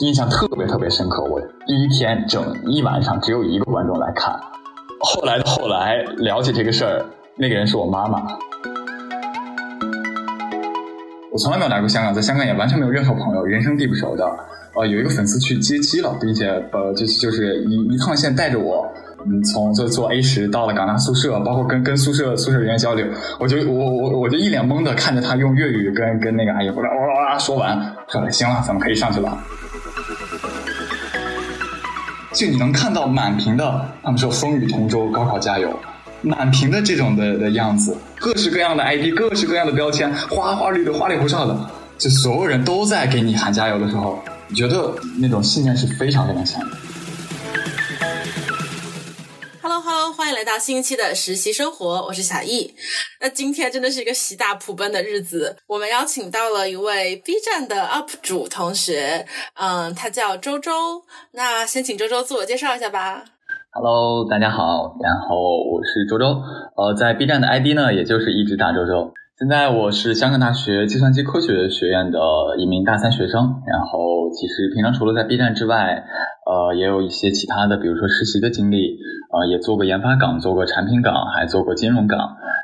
印象特别特别深刻。我第一天整一晚上只有一个观众来看，后来后来了解这个事儿，那个人是我妈妈。我从来没有来过香港，在香港也完全没有任何朋友，人生地不熟的。呃，有一个粉丝去接机了，并且呃，就是就是一一趟线带着我，嗯，从就坐 A 十到了港大宿舍，包括跟跟宿舍宿舍人员交流，我就我我我就一脸懵的看着他用粤语跟跟那个阿姨哇哇哇说完，说行了，咱们可以上去了。就你能看到满屏的，他们说风雨同舟，高考加油。满屏的这种的的样子，各式各样的 ID，各式各样的标签，花花绿的、花里胡哨的，就所有人都在给你喊加油的时候，你觉得那种信念是非常非常强的。Hello Hello，欢迎来到新一期的实习生活，我是小易。那今天真的是一个喜大普奔的日子，我们邀请到了一位 B 站的 UP 主同学，嗯，他叫周周。那先请周周自我介绍一下吧。Hello，大家好，然后我是周周，呃，在 B 站的 ID 呢，也就是一直打周周。现在我是香港大学计算机科学学院的一名大三学生，然后其实平常除了在 B 站之外，呃，也有一些其他的，比如说实习的经历，呃，也做过研发岗，做过产品岗，还做过金融岗，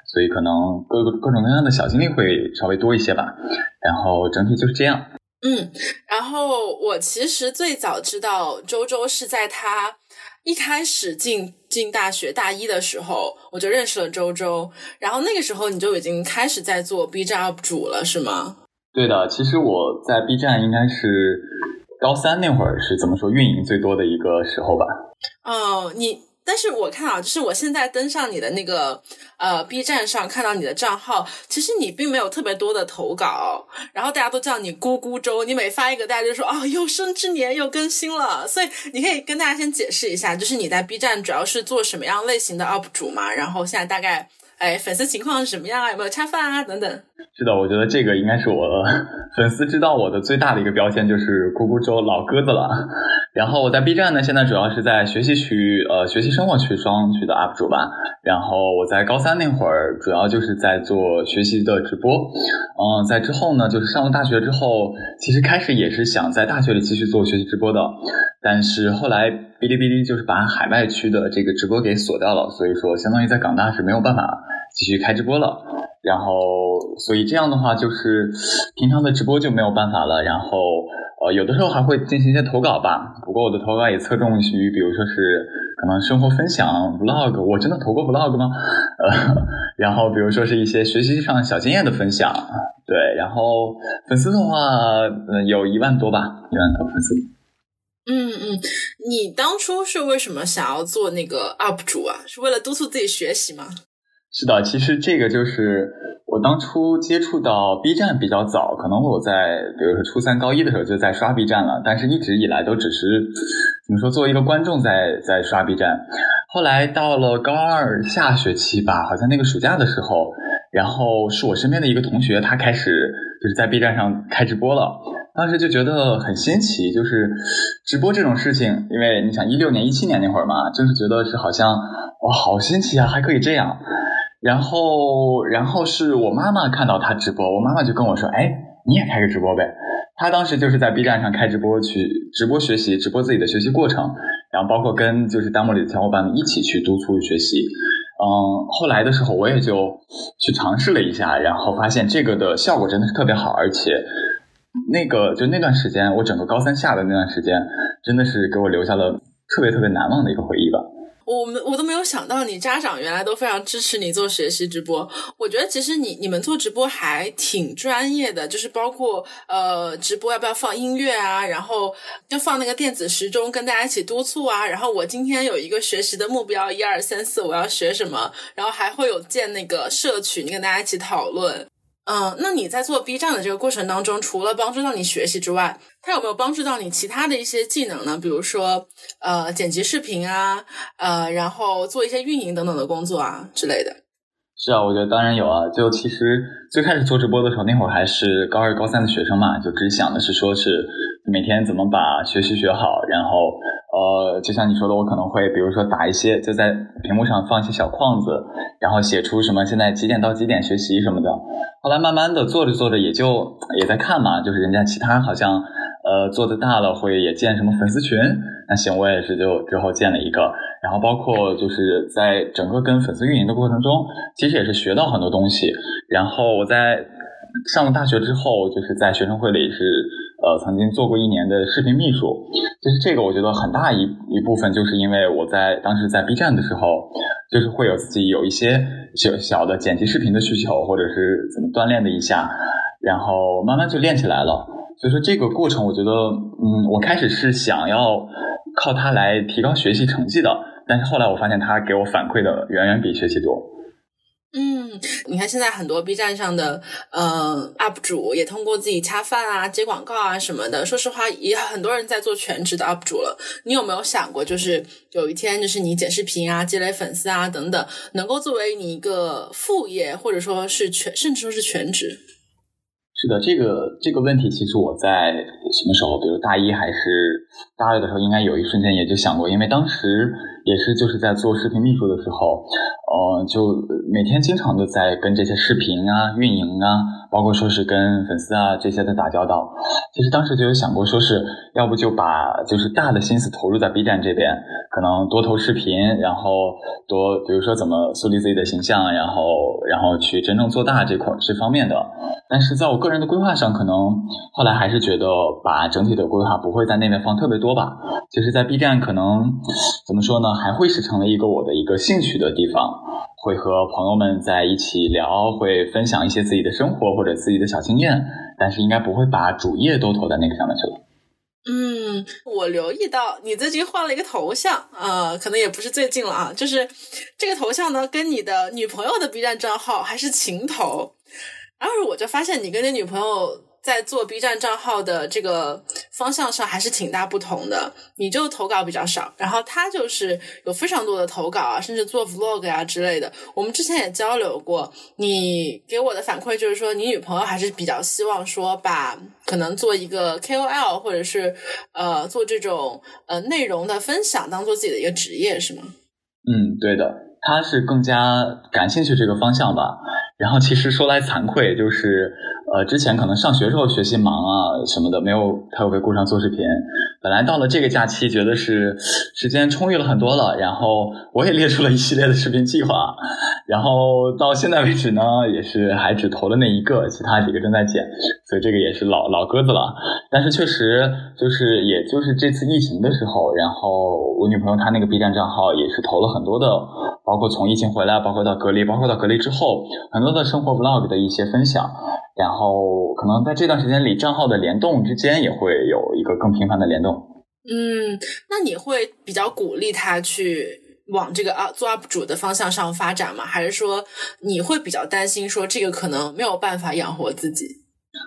所以可能各个各种各样的小经历会稍微多一些吧。然后整体就是这样。嗯，然后我其实最早知道周周是在他。一开始进进大学大一的时候，我就认识了周周，然后那个时候你就已经开始在做 B 站 UP 主了，是吗？对的，其实我在 B 站应该是高三那会儿是怎么说运营最多的一个时候吧。哦，你。但是我看啊，就是我现在登上你的那个呃 B 站上看到你的账号，其实你并没有特别多的投稿，然后大家都叫你咕咕周，你每发一个，大家就说啊有生之年又更新了，所以你可以跟大家先解释一下，就是你在 B 站主要是做什么样类型的 UP 主嘛，然后现在大概。哎，粉丝情况是什么样啊？有没有恰饭啊？等等。是的，我觉得这个应该是我粉丝知道我的最大的一个标签，就是咕咕周老鸽子了。然后我在 B 站呢，现在主要是在学习区、呃学习生活区双区的 UP 主吧。然后我在高三那会儿，主要就是在做学习的直播。嗯，在之后呢，就是上了大学之后，其实开始也是想在大学里继续做学习直播的。但是后来哔哩哔哩就是把海外区的这个直播给锁掉了，所以说相当于在港大是没有办法继续开直播了。然后所以这样的话就是平常的直播就没有办法了。然后呃有的时候还会进行一些投稿吧，不过我的投稿也侧重于比如说是可能生活分享 vlog，我真的投过 vlog 吗？呃，然后比如说是一些学习上小经验的分享，对。然后粉丝的话，嗯，有一万多吧，一万多粉丝。嗯嗯，你当初是为什么想要做那个 UP 主啊？是为了督促自己学习吗？是的，其实这个就是我当初接触到 B 站比较早，可能我在比如说初三高一的时候就在刷 B 站了，但是一直以来都只是怎么说，作为一个观众在在刷 B 站。后来到了高二下学期吧，好像那个暑假的时候，然后是我身边的一个同学，他开始就是在 B 站上开直播了。当时就觉得很新奇，就是直播这种事情，因为你想一六年、一七年那会儿嘛，就是觉得是好像哇，好新奇啊，还可以这样。然后，然后是我妈妈看到他直播，我妈妈就跟我说：“哎，你也开个直播呗。”他当时就是在 B 站上开直播去直播学习，直播自己的学习过程，然后包括跟就是弹幕里的小伙伴们一起去督促学习。嗯，后来的时候我也就去尝试了一下，然后发现这个的效果真的是特别好，而且。那个就那段时间，我整个高三下的那段时间，真的是给我留下了特别特别难忘的一个回忆吧。我们我都没有想到，你家长原来都非常支持你做学习直播。我觉得其实你你们做直播还挺专业的，就是包括呃直播要不要放音乐啊，然后要放那个电子时钟跟大家一起督促啊。然后我今天有一个学习的目标，一二三四，我要学什么，然后还会有建那个社群跟大家一起讨论。嗯，那你在做 B 站的这个过程当中，除了帮助到你学习之外，它有没有帮助到你其他的一些技能呢？比如说，呃，剪辑视频啊，呃，然后做一些运营等等的工作啊之类的。是啊，我觉得当然有啊。就其实最开始做直播的时候，那会儿还是高二、高三的学生嘛，就只想的是说是每天怎么把学习学好，然后。呃，就像你说的，我可能会比如说打一些，就在屏幕上放一些小框子，然后写出什么现在几点到几点学习什么的。后来慢慢的做着做着，也就也在看嘛，就是人家其他好像呃，做的大了会也建什么粉丝群？那行，我也是就之后建了一个。然后包括就是在整个跟粉丝运营的过程中，其实也是学到很多东西。然后我在上了大学之后，就是在学生会里是呃曾经做过一年的视频秘书。就是这个，我觉得很大一一部分就是因为我在当时在 B 站的时候，就是会有自己有一些小小的剪辑视频的需求，或者是怎么锻炼的一下，然后慢慢就练起来了。所以说这个过程，我觉得，嗯，我开始是想要靠它来提高学习成绩的，但是后来我发现它给我反馈的远远比学习多。你看现在很多 B 站上的呃 UP 主也通过自己恰饭啊、接广告啊什么的，说实话也很多人在做全职的 UP 主了。你有没有想过，就是有一天，就是你剪视频啊、积累粉丝啊等等，能够作为你一个副业，或者说是全，甚至说是全职？是的，这个这个问题，其实我在什么时候，比如大一还是大二的时候，应该有一瞬间也就想过，因为当时也是就是在做视频秘书的时候，呃，就每天经常的在跟这些视频啊、运营啊，包括说是跟粉丝啊这些的打交道。其实当时就有想过，说是要不就把就是大的心思投入在 B 站这边，可能多投视频，然后多比如说怎么树立自己的形象，然后然后去真正做大这块这方面的。但是在我个人的规划上，可能后来还是觉得把整体的规划不会在那边放特别多吧。就是在 B 站，可能怎么说呢，还会是成为一个我的一个兴趣的地方，会和朋友们在一起聊，会分享一些自己的生活或者自己的小经验。但是应该不会把主业都投在那个上面去了。嗯，我留意到你最近换了一个头像，呃，可能也不是最近了啊，就是这个头像呢，跟你的女朋友的 B 站账号还是情头。然后我就发现你跟你女朋友在做 B 站账号的这个方向上还是挺大不同的。你就投稿比较少，然后他就是有非常多的投稿啊，甚至做 vlog 啊之类的。我们之前也交流过，你给我的反馈就是说，你女朋友还是比较希望说把可能做一个 KOL 或者是呃做这种呃内容的分享当做自己的一个职业，是吗？嗯，对的，他是更加感兴趣这个方向吧。然后其实说来惭愧，就是呃，之前可能上学时候学习忙啊什么的，没有特别顾上做视频。本来到了这个假期，觉得是时间充裕了很多了，然后我也列出了一系列的视频计划。然后到现在为止呢，也是还只投了那一个，其他几个正在剪，所以这个也是老老鸽子了。但是确实就是，也就是这次疫情的时候，然后我女朋友她那个 B 站账号也是投了很多的，包括从疫情回来，包括到隔离，包括到隔离之后，很多的生活 Vlog 的一些分享。然后可能在这段时间里，账号的联动之间也会有一个更频繁的联动。嗯，那你会比较鼓励他去？往这个啊做 UP 主的方向上发展吗？还是说你会比较担心说这个可能没有办法养活自己？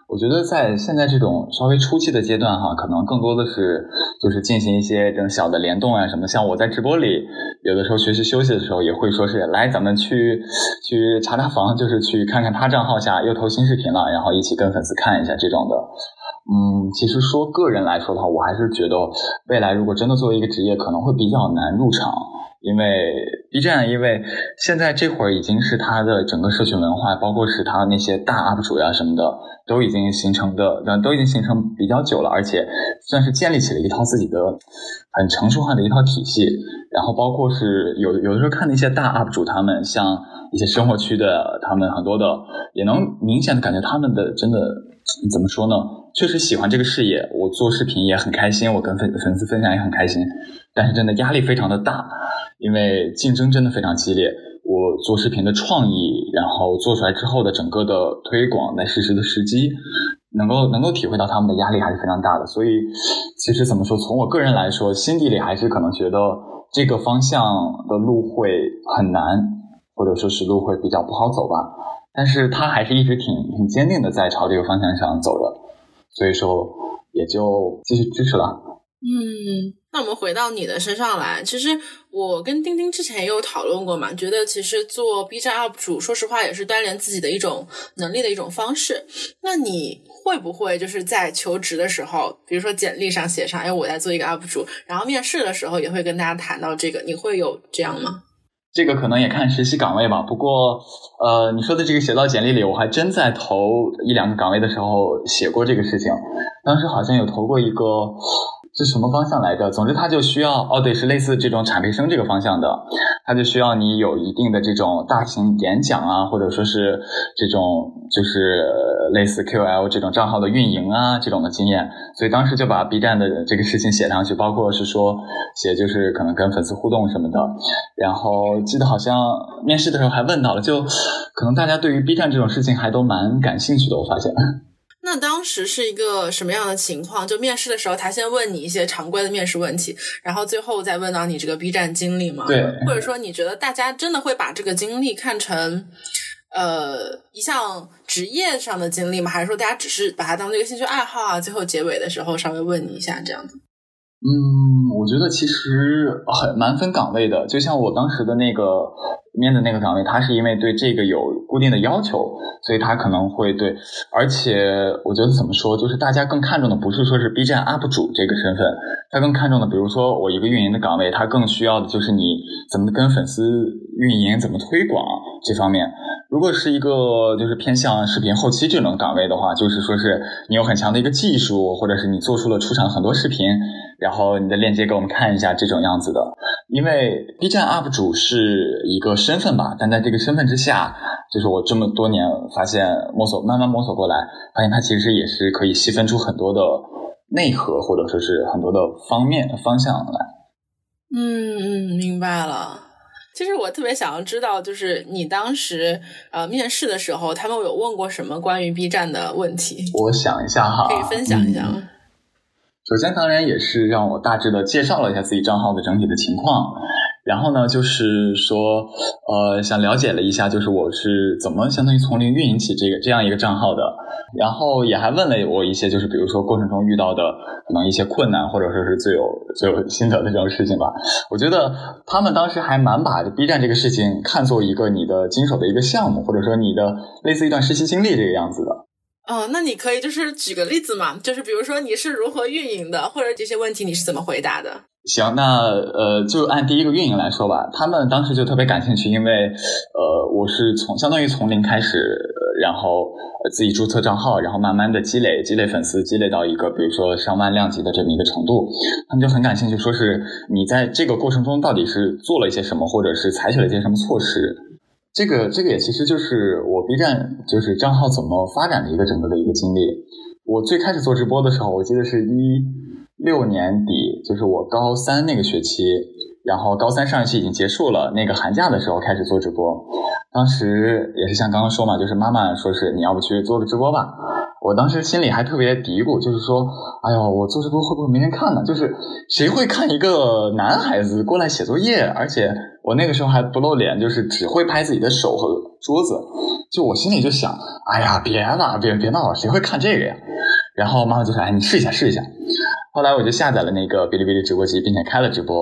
我觉得在现在这种稍微初期的阶段哈，可能更多的是就是进行一些这种小的联动啊什么。像我在直播里，有的时候学习休息的时候，也会说是来咱们去去查查房，就是去看看他账号下又投新视频了，然后一起跟粉丝看一下这种的。嗯，其实说个人来说的话，我还是觉得未来如果真的作为一个职业，可能会比较难入场。因为 B 站，因为现在这会儿已经是它的整个社群文化，包括是它那些大 UP 主呀什么的，都已经形成的，都已经形成比较久了，而且算是建立起了一套自己的很成熟化的一套体系。然后包括是有有的时候看那些大 UP 主，他们像一些生活区的，他们很多的也能明显的感觉他们的真的怎么说呢？确实喜欢这个事业，我做视频也很开心，我跟粉粉丝分享也很开心，但是真的压力非常的大。因为竞争真的非常激烈，我做视频的创意，然后做出来之后的整个的推广，在实时的时机，能够能够体会到他们的压力还是非常大的。所以，其实怎么说，从我个人来说，心底里还是可能觉得这个方向的路会很难，或者说是路会比较不好走吧。但是他还是一直挺挺坚定的在朝这个方向上走着，所以说也就继续支持了。嗯，那我们回到你的身上来。其实我跟丁丁之前也有讨论过嘛，觉得其实做 B 站 UP 主，说实话也是锻炼自己的一种能力的一种方式。那你会不会就是在求职的时候，比如说简历上写上，哎，我在做一个 UP 主，然后面试的时候也会跟大家谈到这个，你会有这样吗？这个可能也看实习岗位吧。不过，呃，你说的这个写到简历里，我还真在投一两个岗位的时候写过这个事情。当时好像有投过一个。是什么方向来着？总之，他就需要哦，对，是类似这种产培生这个方向的，他就需要你有一定的这种大型演讲啊，或者说是这种就是类似 QL 这种账号的运营啊这种的经验。所以当时就把 B 站的这个事情写上去，包括是说写就是可能跟粉丝互动什么的。然后记得好像面试的时候还问到了，就可能大家对于 B 站这种事情还都蛮感兴趣的，我发现。那当时是一个什么样的情况？就面试的时候，他先问你一些常规的面试问题，然后最后再问到你这个 B 站经历吗？对。或者说，你觉得大家真的会把这个经历看成呃一项职业上的经历吗？还是说大家只是把它当做一个兴趣爱好啊？最后结尾的时候稍微问你一下这样子。嗯，我觉得其实很蛮分岗位的，就像我当时的那个面的那个岗位，他是因为对这个有固定的要求，所以他可能会对，而且我觉得怎么说，就是大家更看重的不是说是 B 站 UP 主这个身份，他更看重的，比如说我一个运营的岗位，他更需要的就是你怎么跟粉丝运营，怎么推广这方面。如果是一个就是偏向视频后期这种岗位的话，就是说是你有很强的一个技术，或者是你做出了出场很多视频，然后你的链接给我们看一下这种样子的。因为 B 站 UP 主是一个身份吧，但在这个身份之下，就是我这么多年发现摸索慢慢摸索过来，发现它其实也是可以细分出很多的内核，或者说是很多的方面方向来。嗯嗯，明白了。其实我特别想要知道，就是你当时呃面试的时候，他们有问过什么关于 B 站的问题？我想一下哈，可以分享一下吗？首先，当然也是让我大致的介绍了一下自己账号的整体的情况。然后呢，就是说，呃，想了解了一下，就是我是怎么相当于从零运营起这个这样一个账号的。然后也还问了我一些，就是比如说过程中遇到的可能一些困难，或者说是最有最有心得的这种事情吧。我觉得他们当时还蛮把 B 站这个事情看作一个你的经手的一个项目，或者说你的类似一段实习经历这个样子的。哦，那你可以就是举个例子嘛，就是比如说你是如何运营的，或者这些问题你是怎么回答的？行，那呃，就按第一个运营来说吧。他们当时就特别感兴趣，因为呃，我是从相当于从零开始，然后自己注册账号，然后慢慢的积累积累粉丝，积累到一个比如说上万量级的这么一个程度。他们就很感兴趣，说是你在这个过程中到底是做了一些什么，或者是采取了一些什么措施。这个这个也其实就是我 B 站就是账号怎么发展的一个整个的一个经历。我最开始做直播的时候，我记得是一六年底，就是我高三那个学期，然后高三上学期已经结束了，那个寒假的时候开始做直播。当时也是像刚刚说嘛，就是妈妈说是你要不去做个直播吧。我当时心里还特别嘀咕，就是说，哎呦，我做直播会不会没人看呢？就是谁会看一个男孩子过来写作业？而且我那个时候还不露脸，就是只会拍自己的手和桌子。就我心里就想，哎呀，别了，别别闹了，谁会看这个呀？然后妈妈就说：“哎，你试一下，试一下。”后来我就下载了那个哔哩哔哩直播机，并且开了直播，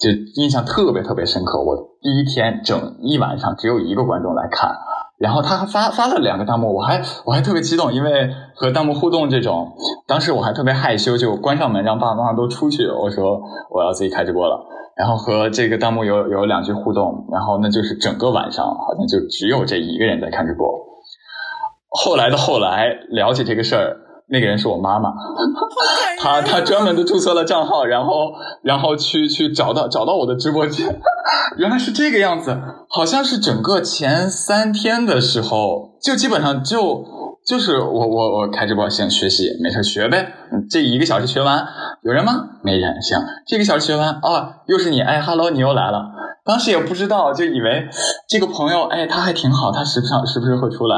就印象特别特别深刻。我第一天整一晚上只有一个观众来看，然后他还发发了两个弹幕，我还我还特别激动，因为和弹幕互动这种，当时我还特别害羞，就关上门让爸爸妈妈都出去。我说我要自己开直播了，然后和这个弹幕有有两句互动，然后那就是整个晚上好像就只有这一个人在看直播。后来的后来了解这个事儿。那个人是我妈妈，她她专门的注册了账号，然后然后去去找到找到我的直播间，原来是这个样子，好像是整个前三天的时候，就基本上就就是我我我开直播先学习，没事学呗，这一个小时学完有人吗？没人，行，这个小时学完哦，又是你，哎，hello，你又来了，当时也不知道，就以为这个朋友，哎，他还挺好，他时不常时不时会出来。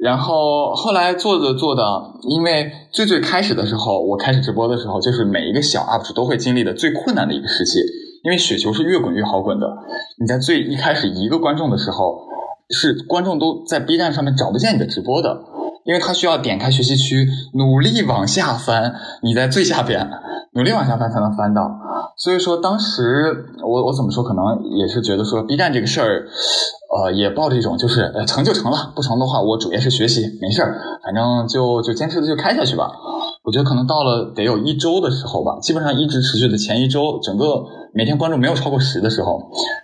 然后后来做着做的，因为最最开始的时候，我开始直播的时候，就是每一个小 UP 主都会经历的最困难的一个时期，因为雪球是越滚越好滚的。你在最一开始一个观众的时候，是观众都在 B 站上面找不见你的直播的，因为他需要点开学习区，努力往下翻，你在最下边，努力往下翻才能翻到。所以说当时我我怎么说，可能也是觉得说 B 站这个事儿。呃，也抱着一种就是，呃，成就成了，不成的话，我主业是学习，没事儿，反正就就坚持的就开下去吧。我觉得可能到了得有一周的时候吧，基本上一直持续的前一周，整个每天关注没有超过十的时候，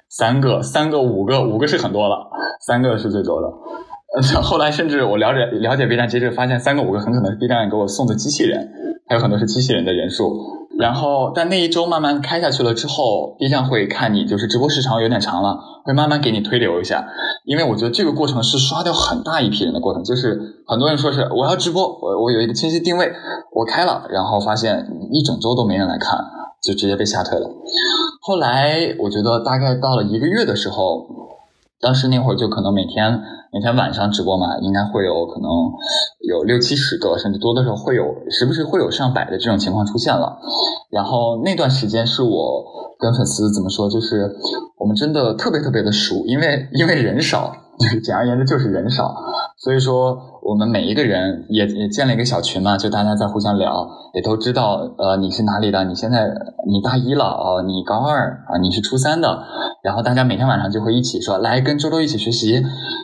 三个、三个、五个，五个是很多了，三个是最多的。后来甚至我了解了解 B 站机制，发现三个、五个很可能是 B 站给我送的机器人，还有很多是机器人的人数。然后，但那一周慢慢开下去了之后，B 站会看你就是直播时长有点长了，会慢慢给你推流一下。因为我觉得这个过程是刷掉很大一批人的过程，就是很多人说是我要直播，我我有一个清晰定位，我开了，然后发现一整周都没人来看，就直接被吓退了。后来我觉得大概到了一个月的时候，当时那会儿就可能每天。每天晚上直播嘛，应该会有可能有六七十个，甚至多的时候会有，时不时会有上百的这种情况出现了。然后那段时间是我跟粉丝怎么说，就是我们真的特别特别的熟，因为因为人少，简而言之就是人少，所以说。我们每一个人也也建了一个小群嘛，就大家在互相聊，也都知道，呃，你是哪里的？你现在你大一了哦，你高二啊，你是初三的，然后大家每天晚上就会一起说，来跟周周一起学习，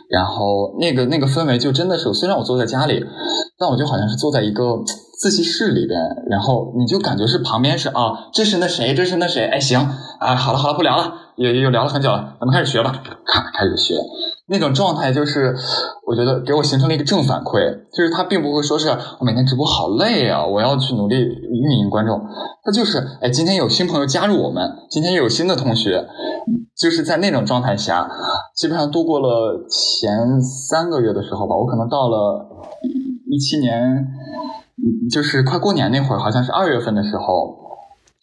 然后那个那个氛围就真的是，虽然我坐在家里，但我就好像是坐在一个自习室里边，然后你就感觉是旁边是啊，这是那谁，这是那谁，哎，行啊，好了好了，不聊了，也也聊了很久了，咱们开始学吧，咔开始学。那种状态就是，我觉得给我形成了一个正反馈，就是他并不会说是我每天直播好累啊，我要去努力运营观众，他就是哎，今天有新朋友加入我们，今天又有新的同学，就是在那种状态下，基本上度过了前三个月的时候吧，我可能到了一七年，就是快过年那会儿，好像是二月份的时候，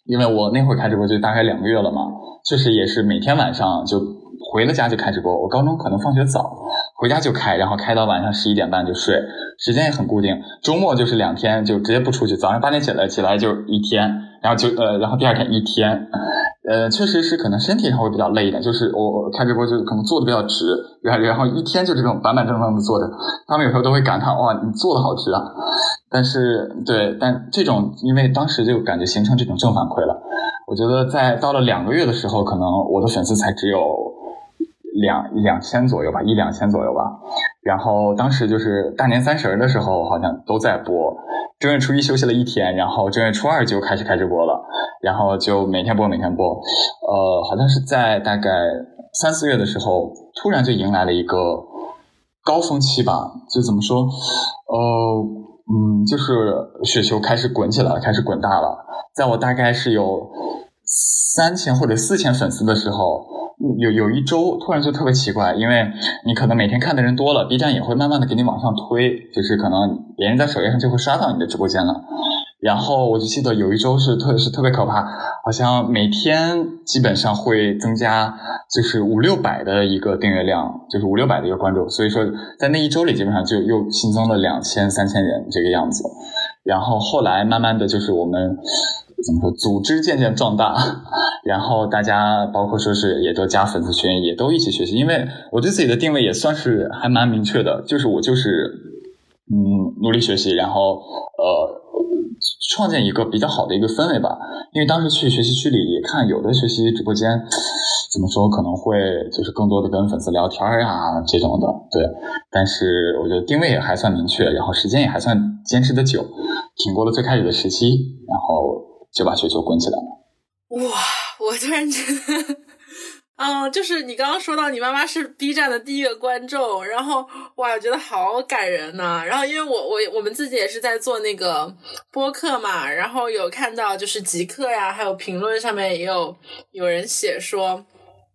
因为我那会儿开直播就大概两个月了嘛，确实也是每天晚上就。回了家就开直播，我高中可能放学早，回家就开，然后开到晚上十一点半就睡，时间也很固定。周末就是两天就直接不出去，早上八点起来起来就一天，然后就呃，然后第二天一天，呃，确实是可能身体上会比较累一点，就是我开直播就可能坐的比较直，然然后一天就这种板板正正的坐着，他们有时候都会感叹哇，你坐的好直啊。但是对，但这种因为当时就感觉形成这种正反馈了，我觉得在到了两个月的时候，可能我的粉丝才只有。两两千左右吧，一两千左右吧。然后当时就是大年三十的时候，好像都在播。正月初一休息了一天，然后正月初二就开始开直播了，然后就每天播，每天播。呃，好像是在大概三四月的时候，突然就迎来了一个高峰期吧。就怎么说？呃，嗯，就是雪球开始滚起来了，开始滚大了。在我大概是有三千或者四千粉丝的时候。有有一周突然就特别奇怪，因为你可能每天看的人多了，B 站也会慢慢的给你往上推，就是可能别人在首页上就会刷到你的直播间了。然后我就记得有一周是特是特别可怕，好像每天基本上会增加就是五六百的一个订阅量，就是五六百的一个关注，所以说在那一周里基本上就又新增了两千三千人这个样子。然后后来慢慢的就是我们。怎么说？组织渐渐壮大，然后大家包括说是也都加粉丝群，也都一起学习。因为我对自己的定位也算是还蛮明确的，就是我就是嗯努力学习，然后呃创建一个比较好的一个氛围吧。因为当时去学习区里也看有的学习直播间，怎么说可能会就是更多的跟粉丝聊天呀这种的，对。但是我觉得定位也还算明确，然后时间也还算坚持的久，挺过了最开始的时期，然后。就把雪球滚起来了。哇！我突然觉得，嗯，就是你刚刚说到你妈妈是 B 站的第一个观众，然后哇，我觉得好感人呐。然后因为我我我们自己也是在做那个播客嘛，然后有看到就是极客呀，还有评论上面也有有人写说。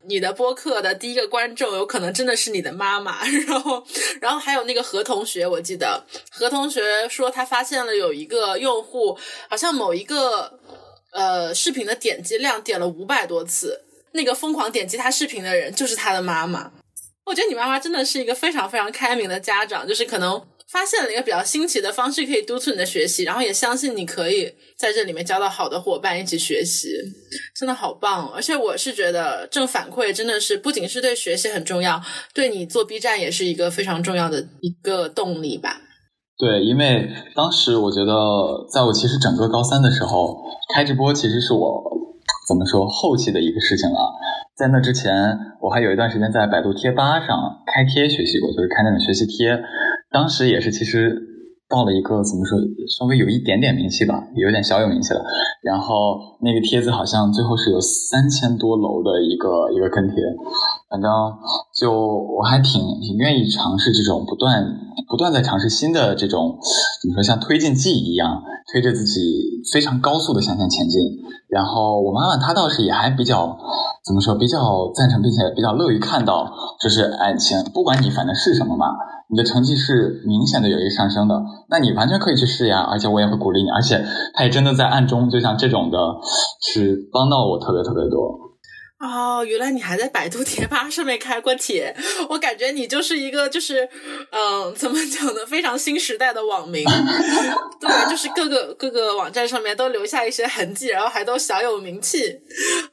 你的播客的第一个观众有可能真的是你的妈妈，然后，然后还有那个何同学，我记得何同学说他发现了有一个用户，好像某一个呃视频的点击量点了五百多次，那个疯狂点击他视频的人就是他的妈妈。我觉得你妈妈真的是一个非常非常开明的家长，就是可能。发现了一个比较新奇的方式，可以督促你的学习，然后也相信你可以在这里面交到好的伙伴，一起学习，真的好棒！而且我是觉得正反馈真的是不仅是对学习很重要，对你做 B 站也是一个非常重要的一个动力吧。对，因为当时我觉得，在我其实整个高三的时候开直播，其实是我怎么说后期的一个事情了。在那之前，我还有一段时间在百度贴吧上开贴学习过，就是开那种学习贴。当时也是，其实报了一个怎么说，稍微有一点点名气吧，有点小有名气了。然后那个帖子好像最后是有三千多楼的一个一个跟帖，反正就我还挺挺愿意尝试这种不断不断在尝试新的这种怎么说，像推进剂一样推着自己非常高速的向前前进。然后我妈妈她倒是也还比较怎么说，比较赞成并且比较乐于看到，就是哎，钱不管你反正是什么嘛，你的成绩是明显的有一个上升的，那你完全可以去试呀，而且我也会鼓励你，而且他也真的在暗中就像。这种的是帮到我特别特别多。哦，原来你还在百度贴吧上面开过帖，我感觉你就是一个就是，嗯，怎么讲呢？非常新时代的网民，对，就是各个各个网站上面都留下一些痕迹，然后还都小有名气，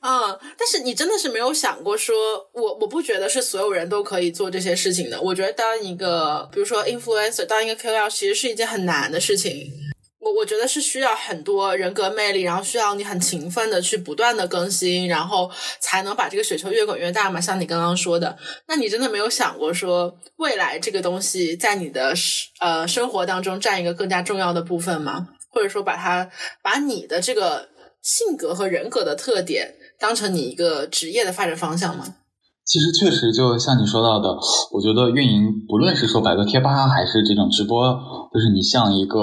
嗯。但是你真的是没有想过说，我我不觉得是所有人都可以做这些事情的。我觉得当一个，比如说 influencer，当一个 KOL，其实是一件很难的事情。我我觉得是需要很多人格魅力，然后需要你很勤奋的去不断的更新，然后才能把这个雪球越滚越大嘛。像你刚刚说的，那你真的没有想过说未来这个东西在你的呃生活当中占一个更加重要的部分吗？或者说把它把你的这个性格和人格的特点当成你一个职业的发展方向吗？其实确实，就像你说到的，我觉得运营不论是说百度贴吧还是这种直播，就是你像一个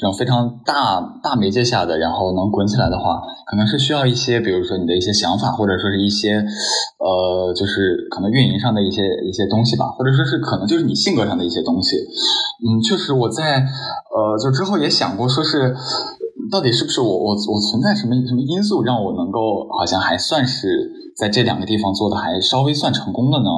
这种非常大大媒介下的，然后能滚起来的话，可能是需要一些，比如说你的一些想法，或者说是一些呃，就是可能运营上的一些一些东西吧，或者说是可能就是你性格上的一些东西。嗯，确实我在呃，就之后也想过，说是到底是不是我我我存在什么什么因素让我能够好像还算是。在这两个地方做的还稍微算成功了呢，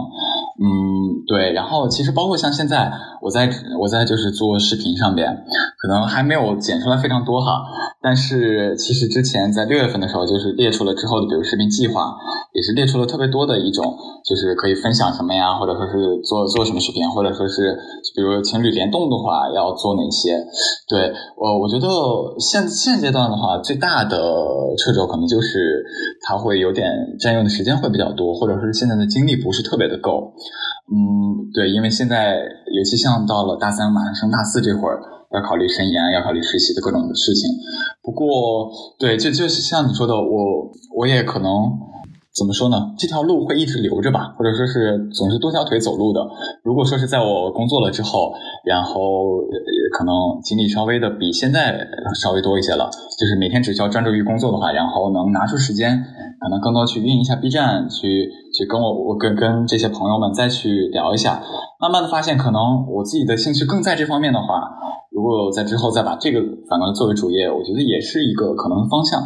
嗯，对。然后其实包括像现在我在我在就是做视频上边，可能还没有剪出来非常多哈。但是其实之前在六月份的时候，就是列出了之后的比如视频计划，也是列出了特别多的一种，就是可以分享什么呀，或者说是做做什么视频，或者说是比如情侣联动的话要做哪些。对我我觉得现现阶段的话，最大的掣肘可能就是它会有点占用的。时间会比较多，或者说是现在的精力不是特别的够。嗯，对，因为现在尤其像到了大三，马上升大四这会儿，要考虑申研，要考虑实习的各种的事情。不过，对，就就是像你说的，我我也可能。怎么说呢？这条路会一直留着吧，或者说是总是多条腿走路的。如果说是在我工作了之后，然后可能精力稍微的比现在稍微多一些了，就是每天只需要专注于工作的话，然后能拿出时间，可能更多去运营一下 B 站，去去跟我我跟跟这些朋友们再去聊一下，慢慢的发现，可能我自己的兴趣更在这方面的话，如果在之后再把这个反过来作为主业，我觉得也是一个可能方向。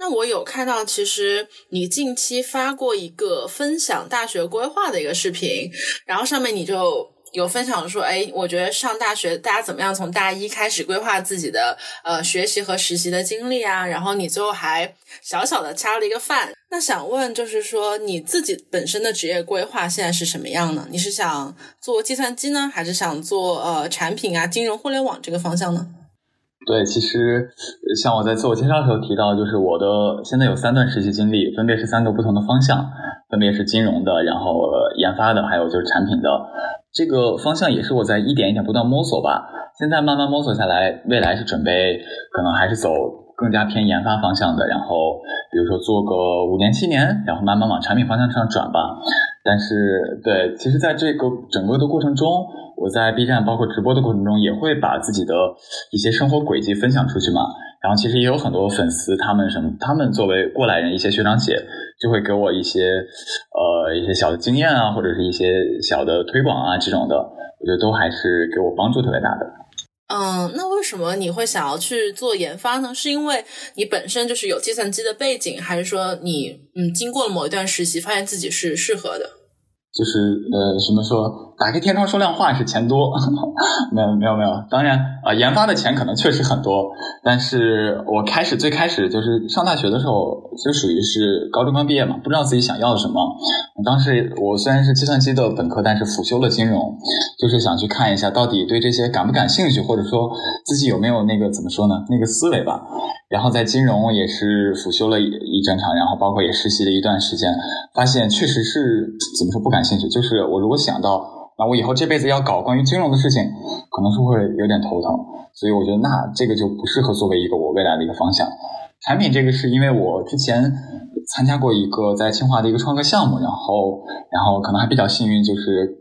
那我有看到，其实你近期发过一个分享大学规划的一个视频，然后上面你就有分享说，哎，我觉得上大学大家怎么样从大一开始规划自己的呃学习和实习的经历啊，然后你最后还小小的掐了一个饭。那想问就是说，你自己本身的职业规划现在是什么样呢？你是想做计算机呢，还是想做呃产品啊、金融、互联网这个方向呢？对，其实像我在自我介绍的时候提到，就是我的现在有三段实习经历，分别是三个不同的方向，分别是金融的，然后研发的，还有就是产品的。这个方向也是我在一点一点不断摸索吧。现在慢慢摸索下来，未来是准备可能还是走更加偏研发方向的，然后比如说做个五年七年，然后慢慢往产品方向上转吧。但是，对，其实在这个整个的过程中，我在 B 站包括直播的过程中，也会把自己的一些生活轨迹分享出去嘛。然后，其实也有很多粉丝，他们什么，他们作为过来人，一些学长姐就会给我一些呃一些小的经验啊，或者是一些小的推广啊这种的，我觉得都还是给我帮助特别大的。嗯，那为什么你会想要去做研发呢？是因为你本身就是有计算机的背景，还是说你嗯经过了某一段实习，发现自己是适合的？就是呃，什么说打开天窗说亮话是钱多，没有没有没有，当然啊，研发的钱可能确实很多，但是我开始最开始就是上大学的时候，就属于是高中刚毕业嘛，不知道自己想要什么。当时我虽然是计算机的本科，但是辅修了金融，就是想去看一下到底对这些感不感兴趣，或者说自己有没有那个怎么说呢，那个思维吧。然后在金融也是辅修了一一整场，然后包括也实习了一段时间，发现确实是怎么说不感兴趣。就是我如果想到那我以后这辈子要搞关于金融的事情，可能是会有点头疼。所以我觉得那这个就不适合作为一个我未来的一个方向。产品这个是因为我之前参加过一个在清华的一个创客项目，然后然后可能还比较幸运，就是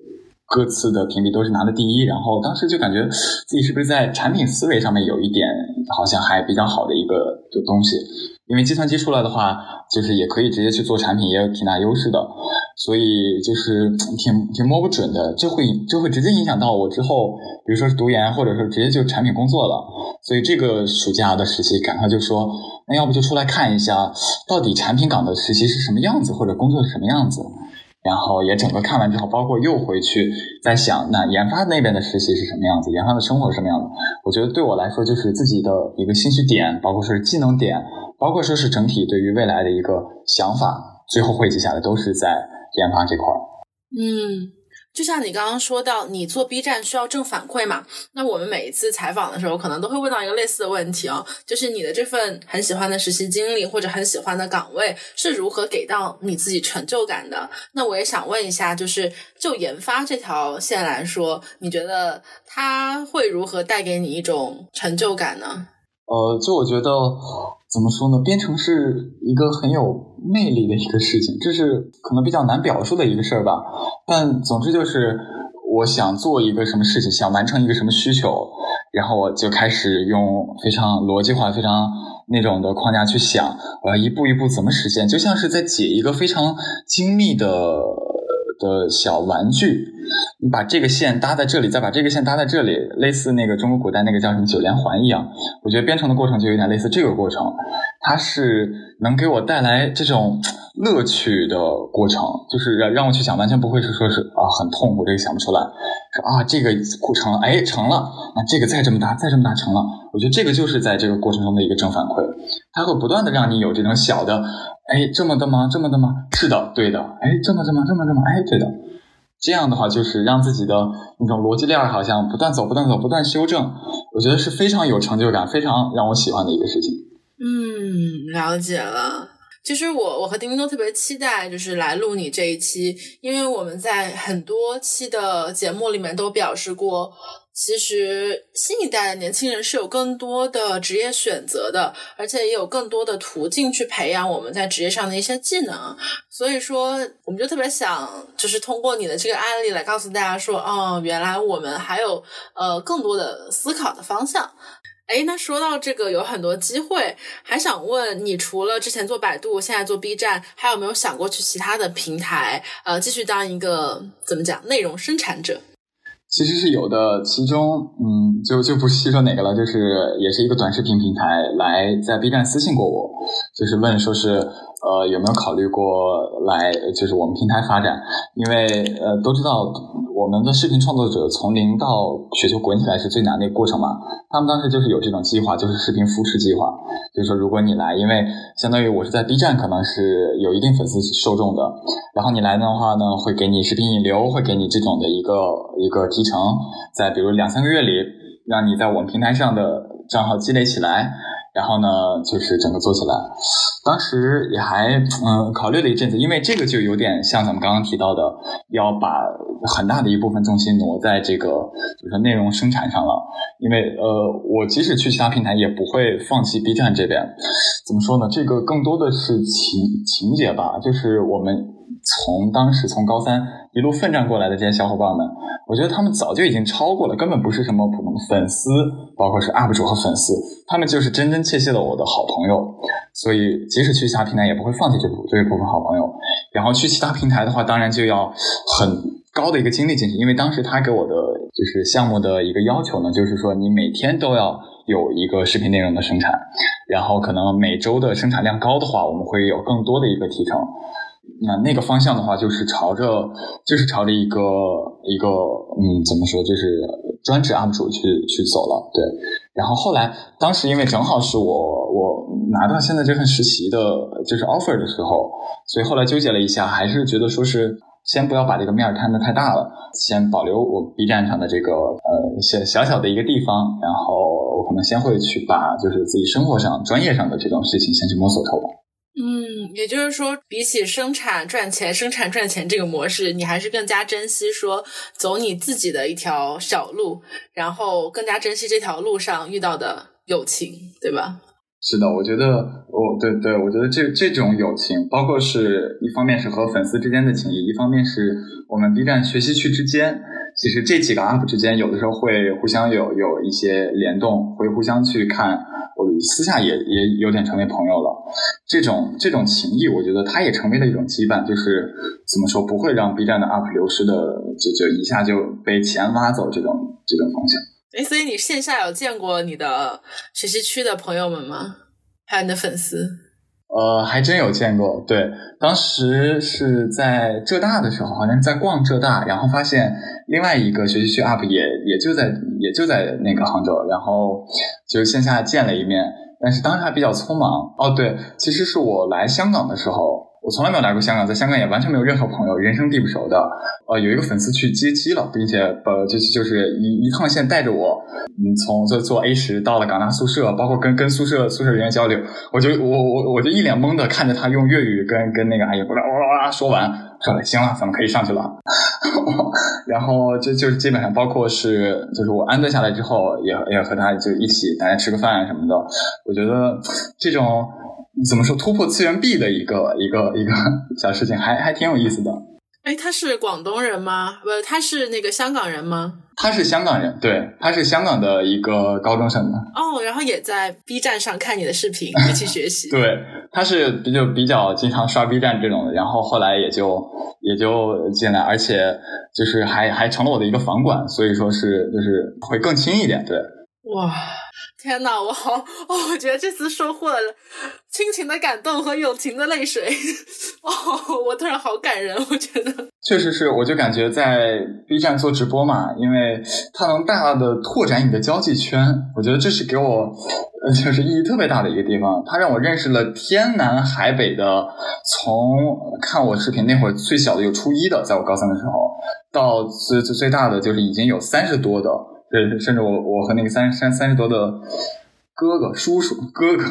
各次的评比都是拿的第一，然后当时就感觉自己是不是在产品思维上面有一点好像还比较好的一个的东西。因为计算机出来的话，就是也可以直接去做产品，也有挺大优势的，所以就是挺挺摸不准的，就会就会直接影响到我之后，比如说是读研，或者说直接就产品工作了。所以这个暑假的实习，赶快就说，那要不就出来看一下，到底产品岗的实习是什么样子，或者工作是什么样子。然后也整个看完之后，包括又回去在想，那研发那边的实习是什么样子，研发的生活是什么样子？我觉得对我来说，就是自己的一个兴趣点，包括说是技能点，包括说是整体对于未来的一个想法，最后汇集下来都是在研发这块儿。嗯。就像你刚刚说到，你做 B 站需要正反馈嘛？那我们每一次采访的时候，可能都会问到一个类似的问题哦，就是你的这份很喜欢的实习经历或者很喜欢的岗位是如何给到你自己成就感的？那我也想问一下，就是就研发这条线来说，你觉得它会如何带给你一种成就感呢？呃，就我觉得怎么说呢？编程是一个很有魅力的一个事情，这是可能比较难表述的一个事儿吧。但总之就是，我想做一个什么事情，想完成一个什么需求，然后我就开始用非常逻辑化、非常那种的框架去想，我要一步一步怎么实现，就像是在解一个非常精密的的小玩具。你把这个线搭在这里，再把这个线搭在这里，类似那个中国古代那个叫什么九连环一样。我觉得编程的过程就有点类似这个过程，它是能给我带来这种乐趣的过程，就是让让我去想，完全不会是说是啊很痛苦，这个想不出来，说啊这个过程哎成了，那这个再这么大再这么大成了。我觉得这个就是在这个过程中的一个正反馈，它会不断的让你有这种小的哎这么的吗？这么的吗？是的，对的，哎这么这么这么这么哎对的。这样的话，就是让自己的那种逻辑链好像不断走、不断走、不断修正，我觉得是非常有成就感、非常让我喜欢的一个事情。嗯，了解了。其实我我和丁丁都特别期待，就是来录你这一期，因为我们在很多期的节目里面都表示过。其实新一代的年轻人是有更多的职业选择的，而且也有更多的途径去培养我们在职业上的一些技能。所以说，我们就特别想，就是通过你的这个案例来告诉大家说，哦，原来我们还有呃更多的思考的方向。哎，那说到这个有很多机会，还想问你，除了之前做百度，现在做 B 站，还有没有想过去其他的平台，呃，继续当一个怎么讲内容生产者？其实是有的，其中，嗯，就就不细说哪个了，就是也是一个短视频平台来在 B 站私信过我，就是问说是。呃，有没有考虑过来就是我们平台发展？因为呃，都知道我们的视频创作者从零到雪球滚起来是最难的一个过程嘛。他们当时就是有这种计划，就是视频扶持计划，就是说如果你来，因为相当于我是在 B 站可能是有一定粉丝受众的，然后你来的话呢，会给你视频引流，会给你这种的一个一个提成，在比如两三个月里，让你在我们平台上的账号积累起来。然后呢，就是整个做起来，当时也还嗯考虑了一阵子，因为这个就有点像咱们刚刚提到的，要把很大的一部分重心挪在这个就是内容生产上了。因为呃，我即使去其他平台，也不会放弃 B 站这边。怎么说呢？这个更多的是情情节吧，就是我们。从当时从高三一路奋战过来的这些小伙伴们，我觉得他们早就已经超过了，根本不是什么普通的粉丝，包括是 UP 主和粉丝，他们就是真真切切的我的好朋友。所以即使去其他平台，也不会放弃这部这一部分好朋友。然后去其他平台的话，当然就要很高的一个精力进去，因为当时他给我的就是项目的一个要求呢，就是说你每天都要有一个视频内容的生产，然后可能每周的生产量高的话，我们会有更多的一个提成。那那个方向的话，就是朝着，就是朝着一个一个，嗯，怎么说，就是专职 UP 主去去走了，对。然后后来，当时因为正好是我我拿到现在这份实习的，就是 offer 的时候，所以后来纠结了一下，还是觉得说是先不要把这个面儿摊的太大了，先保留我 B 站上的这个呃小小小的一个地方，然后我可能先会去把就是自己生活上、专业上的这种事情先去摸索透吧。也就是说，比起生产赚钱、生产赚钱这个模式，你还是更加珍惜说走你自己的一条小路，然后更加珍惜这条路上遇到的友情，对吧？是的，我觉得，我对对，我觉得这这种友情，包括是一方面是和粉丝之间的情谊，一方面是我们 B 站学习区之间，其实这几个 UP 之间有的时候会互相有有一些联动，会互相去看。私下也也有点成为朋友了，这种这种情谊，我觉得它也成为了一种羁绊，就是怎么说不会让 B 站的 UP 流失的，就就一下就被钱挖走这种这种方向。哎，所以你线下有见过你的学习区的朋友们吗？还有你的粉丝？呃，还真有见过。对，当时是在浙大的时候，好像在逛浙大，然后发现另外一个学习区 UP 也也就在也就在那个杭州，然后就线下见了一面，但是当时还比较匆忙。哦，对，其实是我来香港的时候。我从来没有来过香港，在香港也完全没有任何朋友，人生地不熟的。呃，有一个粉丝去接机了，并且呃，就是就是一一趟线带着我，嗯，从坐坐 A 十到了港大宿舍，包括跟跟宿舍宿舍人员交流，我就我我我就一脸懵的看着他用粤语跟跟那个阿姨哇哇哇说完，说行了，咱们可以上去了。然后就就是基本上包括是就是我安顿下来之后，也也和他就一起大家吃个饭什么的。我觉得这种。怎么说突破次元壁的一个一个一个 小事情，还还挺有意思的。哎，他是广东人吗？不，他是那个香港人吗？他是香港人，对，他是香港的一个高中生的。哦，然后也在 B 站上看你的视频，一起学习。对，他是比较比较经常刷 B 站这种的，然后后来也就也就进来，而且就是还还成了我的一个房管，所以说是就是会更亲一点。对，哇。天呐，我好哦！我觉得这次收获了亲情的感动和友情的泪水哦，我突然好感人。我觉得确实是，我就感觉在 B 站做直播嘛，因为它能大大的拓展你的交际圈。我觉得这是给我就是意义特别大的一个地方。它让我认识了天南海北的，从看我视频那会儿最小的有初一的，在我高三的时候，到最最最大的就是已经有三十多的。对，甚至我我和那个三三三十多的哥哥、叔叔、哥哥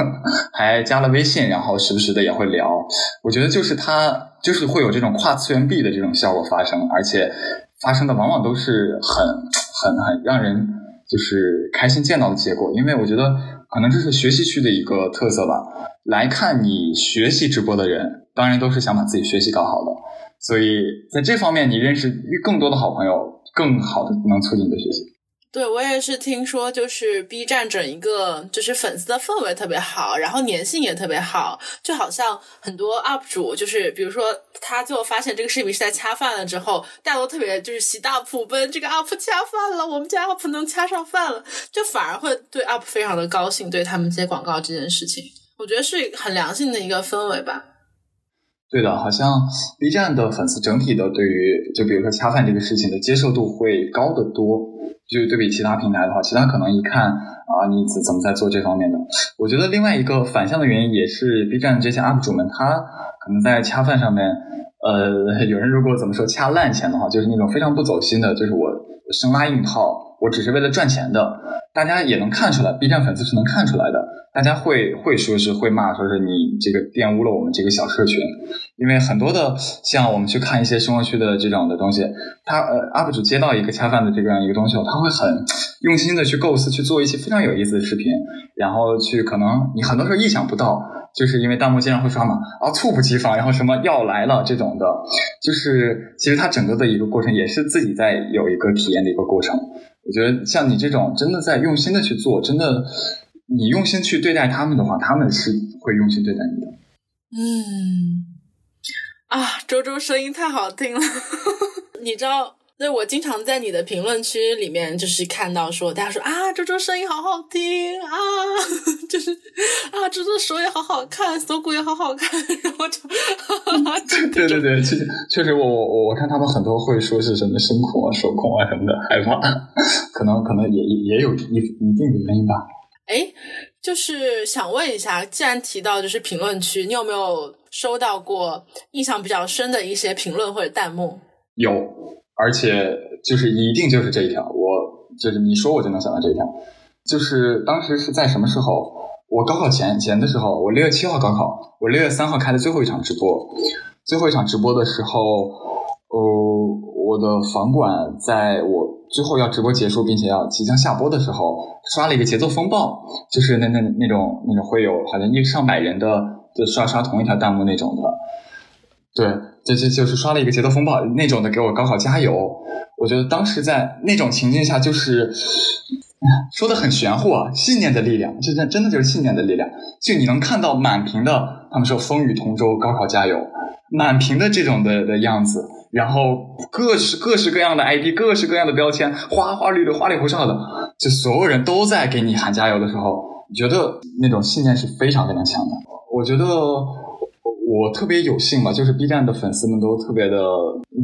还加了微信，然后时不时的也会聊。我觉得就是他，就是会有这种跨次元壁的这种效果发生，而且发生的往往都是很很很让人就是开心见到的结果。因为我觉得可能这是学习区的一个特色吧。来看你学习直播的人，当然都是想把自己学习搞好的，所以在这方面你认识更多的好朋友，更好的能促进你的学习。对，我也是听说，就是 B 站整一个就是粉丝的氛围特别好，然后粘性也特别好，就好像很多 UP 主，就是比如说他最后发现这个视频是在恰饭了之后，大家都特别就是喜大普奔，这个 UP 掐饭了，我们家 UP 能恰上饭了，就反而会对 UP 非常的高兴，对他们接广告这件事情，我觉得是很良性的一个氛围吧。对的，好像 B 站的粉丝整体的对于就比如说恰饭这个事情的接受度会高得多。就对比其他平台的话，其他可能一看啊，你怎怎么在做这方面的？我觉得另外一个反向的原因也是 B 站这些 UP 主们，他可能在恰饭上面，呃，有人如果怎么说恰烂钱的话，就是那种非常不走心的，就是我生拉硬套，我只是为了赚钱的，大家也能看出来，B 站粉丝是能看出来的。大家会会说是会骂，说是你这个玷污了我们这个小社群，因为很多的像我们去看一些生活区的这种的东西，他呃 UP 主接到一个恰饭的这样一个东西，他会很用心的去构思，去做一些非常有意思的视频，然后去可能你很多时候意想不到，就是因为弹幕经常会刷嘛，啊猝不及防，然后什么要来了这种的，就是其实他整个的一个过程也是自己在有一个体验的一个过程。我觉得像你这种真的在用心的去做，真的。你用心去对待他们的话，他们是会用心对待你的。嗯，啊，周周声音太好听了，你知道，那我经常在你的评论区里面就是看到说，大家说啊，周周声音好好听啊，就是啊，周周手也好好看，锁骨也好好看，然后就，对对对，确实确实，我我我看他们很多会说是什么声控啊、手控啊什么的，害怕，可能可能也也有一一定的原因吧。哎，就是想问一下，既然提到就是评论区，你有没有收到过印象比较深的一些评论或者弹幕？有，而且就是一定就是这一条，我就是你说我就能想到这一条，就是当时是在什么时候？我高考前前的时候，我六月七号高考，我六月三号开的最后一场直播，最后一场直播的时候，呃，我的房管在我最后要直播结束并且要即将下播的时候，刷了一个节奏风暴，就是那那那种那种会有好像一上百人的就刷刷同一条弹幕那种的，对，这这就是刷了一个节奏风暴那种的，给我高考加油。我觉得当时在那种情境下，就是说的很玄乎啊，信念的力量，这真真的就是信念的力量。就你能看到满屏的，他们说风雨同舟，高考加油，满屏的这种的的样子，然后各式各式各样的 ID，各式各样的标签，花花绿绿、花里胡哨的，就所有人都在给你喊加油的时候，你觉得那种信念是非常非常强的。我觉得我特别有幸吧，就是 B 站的粉丝们都特别的，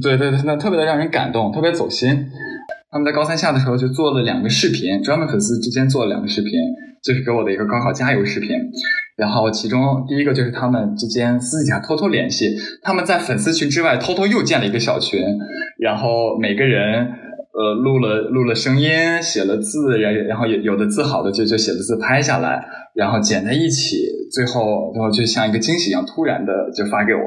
对对对，那特别的让人感动，特别走心。他们在高三下的时候就做了两个视频，专门粉丝之间做了两个视频，就是给我的一个高考加油视频。然后其中第一个就是他们之间私底下偷偷联系，他们在粉丝群之外偷偷又建了一个小群，然后每个人呃录了录了声音，写了字，然然后有有的字好的就就写了字拍下来，然后剪在一起，最后最后就像一个惊喜一样，突然的就发给我。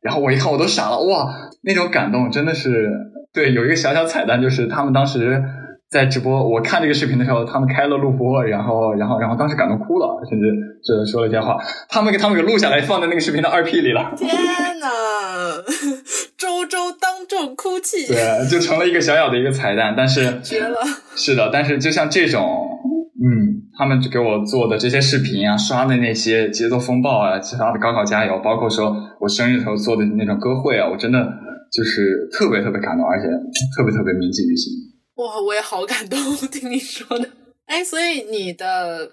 然后我一看我都傻了，哇，那种感动真的是。对，有一个小小彩蛋，就是他们当时在直播，我看这个视频的时候，他们开了录播，然后，然后，然后当时感动哭了，甚至这说了一些话，他们给他们给录下来，放在那个视频的二 P 里了。天呐，周周当众哭泣，对，就成了一个小小的一个彩蛋，但是绝了，是的，但是就像这种，嗯，他们给我做的这些视频啊，刷的那些节奏风暴啊，其他的高考加油，包括说我生日时候做的那种歌会啊，我真的。就是特别特别感动，而且特别特别铭记于心。哇，我也好感动，听你说的。哎，所以你的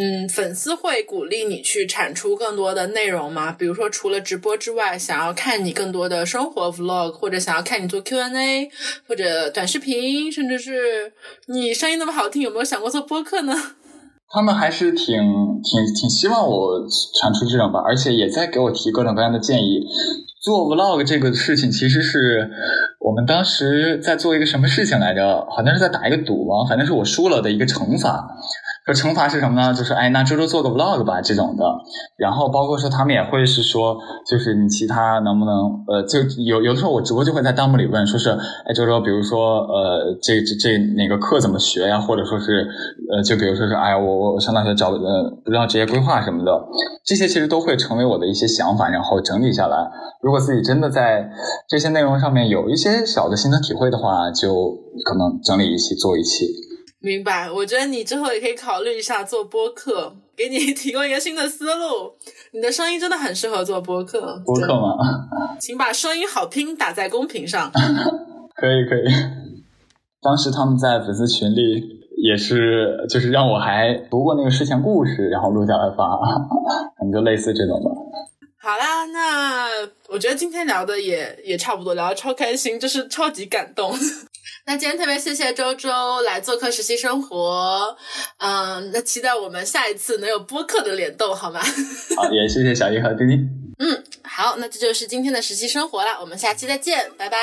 嗯粉丝会鼓励你去产出更多的内容吗？比如说，除了直播之外，想要看你更多的生活 vlog，或者想要看你做 Q&A，或者短视频，甚至是你声音那么好听，有没有想过做播客呢？他们还是挺挺挺希望我产出这种吧，而且也在给我提各种各样的建议。做 vlog 这个事情，其实是我们当时在做一个什么事情来着？好像是在打一个赌啊，反正是我输了的一个惩罚。说惩罚是什么呢？就是哎，那周周做个 vlog 吧这种的。然后包括说他们也会是说，就是你其他能不能呃，就有有的时候我直播就会在弹幕里问，说是哎周周，比如说呃这这这哪个课怎么学呀？或者说是呃就比如说是哎我我上大学找呃不知道职业规划什么的，这些其实都会成为我的一些想法，然后整理下来。如果自己真的在这些内容上面有一些小的心得体会的话，就可能整理一期做一期。明白，我觉得你之后也可以考虑一下做播客，给你 提供一个新的思路。你的声音真的很适合做播客。播客吗？请把声音好听打在公屏上。可以可以。当时他们在粉丝群里也是，就是让我还读过那个睡前故事，然后录下来发，可能就类似这种的。好啦，那我觉得今天聊的也也差不多，聊的超开心，就是超级感动。那今天特别谢谢周周来做客实习生活，嗯，那期待我们下一次能有播客的联动，好吗？好，也谢谢小易和丁丁。嗯，好，那这就是今天的实习生活了，我们下期再见，拜拜。